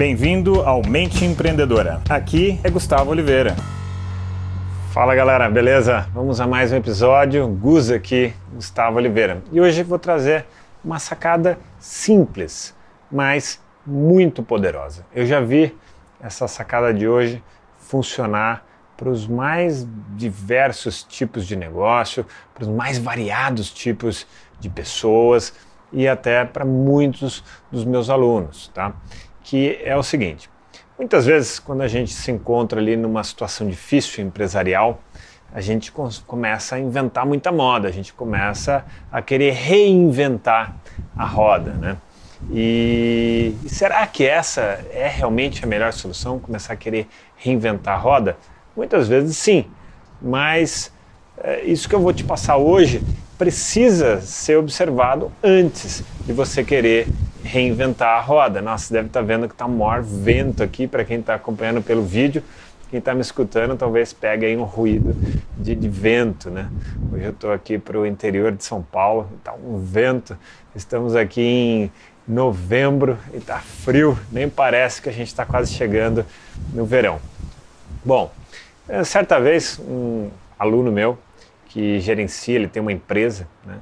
Bem-vindo ao Mente Empreendedora. Aqui é Gustavo Oliveira. Fala galera, beleza? Vamos a mais um episódio. Gus aqui, Gustavo Oliveira. E hoje vou trazer uma sacada simples, mas muito poderosa. Eu já vi essa sacada de hoje funcionar para os mais diversos tipos de negócio, para os mais variados tipos de pessoas e até para muitos dos meus alunos, tá? Que é o seguinte: muitas vezes quando a gente se encontra ali numa situação difícil empresarial, a gente começa a inventar muita moda, a gente começa a querer reinventar a roda, né? E, será que essa é realmente a melhor solução? Começar a querer reinventar a roda? Muitas vezes sim, mas é, isso que eu vou te passar hoje precisa ser observado antes de você querer reinventar a roda. Nossa, deve estar vendo que está maior vento aqui para quem está acompanhando pelo vídeo. Quem está me escutando talvez pegue aí um ruído de, de vento, né? Hoje eu estou aqui para o interior de São Paulo, está um vento. Estamos aqui em novembro e está frio, nem parece que a gente está quase chegando no verão. Bom, é, certa vez um aluno meu que gerencia, ele tem uma empresa, né?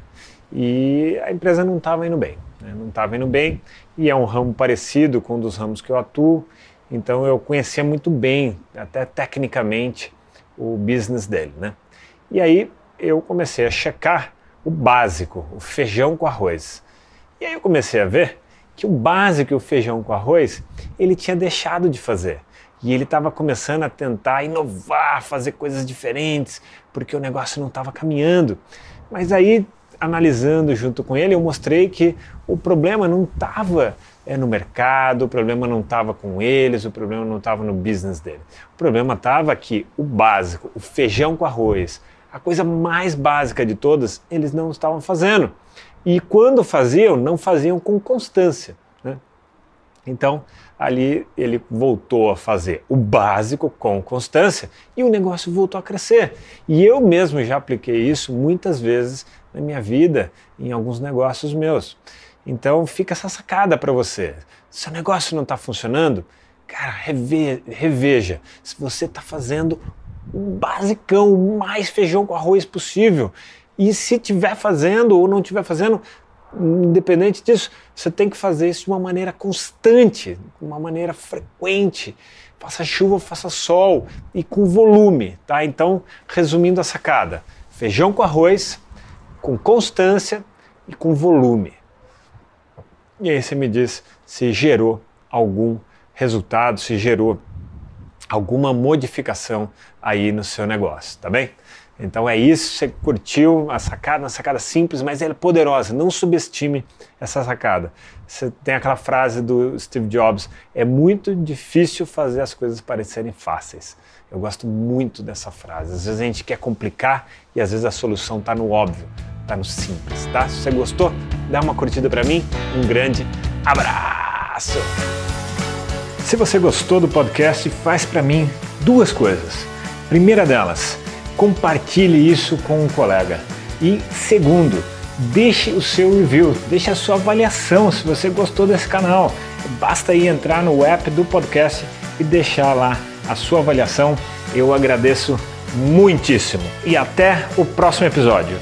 E a empresa não estava indo bem, né? não estava indo bem e é um ramo parecido com um dos ramos que eu atuo, então eu conhecia muito bem, até tecnicamente, o business dele, né? E aí eu comecei a checar o básico, o feijão com arroz. E aí eu comecei a ver que o básico, o feijão com arroz, ele tinha deixado de fazer. E ele estava começando a tentar inovar, fazer coisas diferentes, porque o negócio não estava caminhando. Mas aí, analisando junto com ele, eu mostrei que o problema não estava é, no mercado, o problema não estava com eles, o problema não estava no business dele. O problema estava que o básico, o feijão com arroz, a coisa mais básica de todas, eles não estavam fazendo. E quando faziam, não faziam com constância. Né? Então, ali ele voltou a fazer o básico com constância e o negócio voltou a crescer. E eu mesmo já apliquei isso muitas vezes na minha vida, em alguns negócios meus. Então, fica essa sacada para você. Se o negócio não está funcionando, cara, reve, reveja se você está fazendo o basicão, o mais feijão com arroz possível. E se estiver fazendo ou não estiver fazendo, independente disso, você tem que fazer isso de uma maneira constante, de uma maneira frequente. Faça chuva, faça sol e com volume, tá? Então, resumindo a sacada: feijão com arroz, com constância e com volume. E aí você me diz se gerou algum resultado, se gerou alguma modificação aí no seu negócio, tá bem? Então é isso, você curtiu a sacada, uma sacada simples, mas ela é poderosa, não subestime essa sacada. Você tem aquela frase do Steve Jobs, é muito difícil fazer as coisas parecerem fáceis. Eu gosto muito dessa frase. Às vezes a gente quer complicar e às vezes a solução está no óbvio, está no simples, tá? Se você gostou, dá uma curtida para mim, um grande abraço! Se você gostou do podcast, faz para mim duas coisas. Primeira delas, compartilhe isso com um colega. E segundo, deixe o seu review, deixe a sua avaliação se você gostou desse canal. Basta aí entrar no app do podcast e deixar lá a sua avaliação. Eu agradeço muitíssimo. E até o próximo episódio.